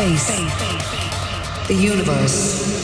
Space. The universe.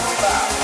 Out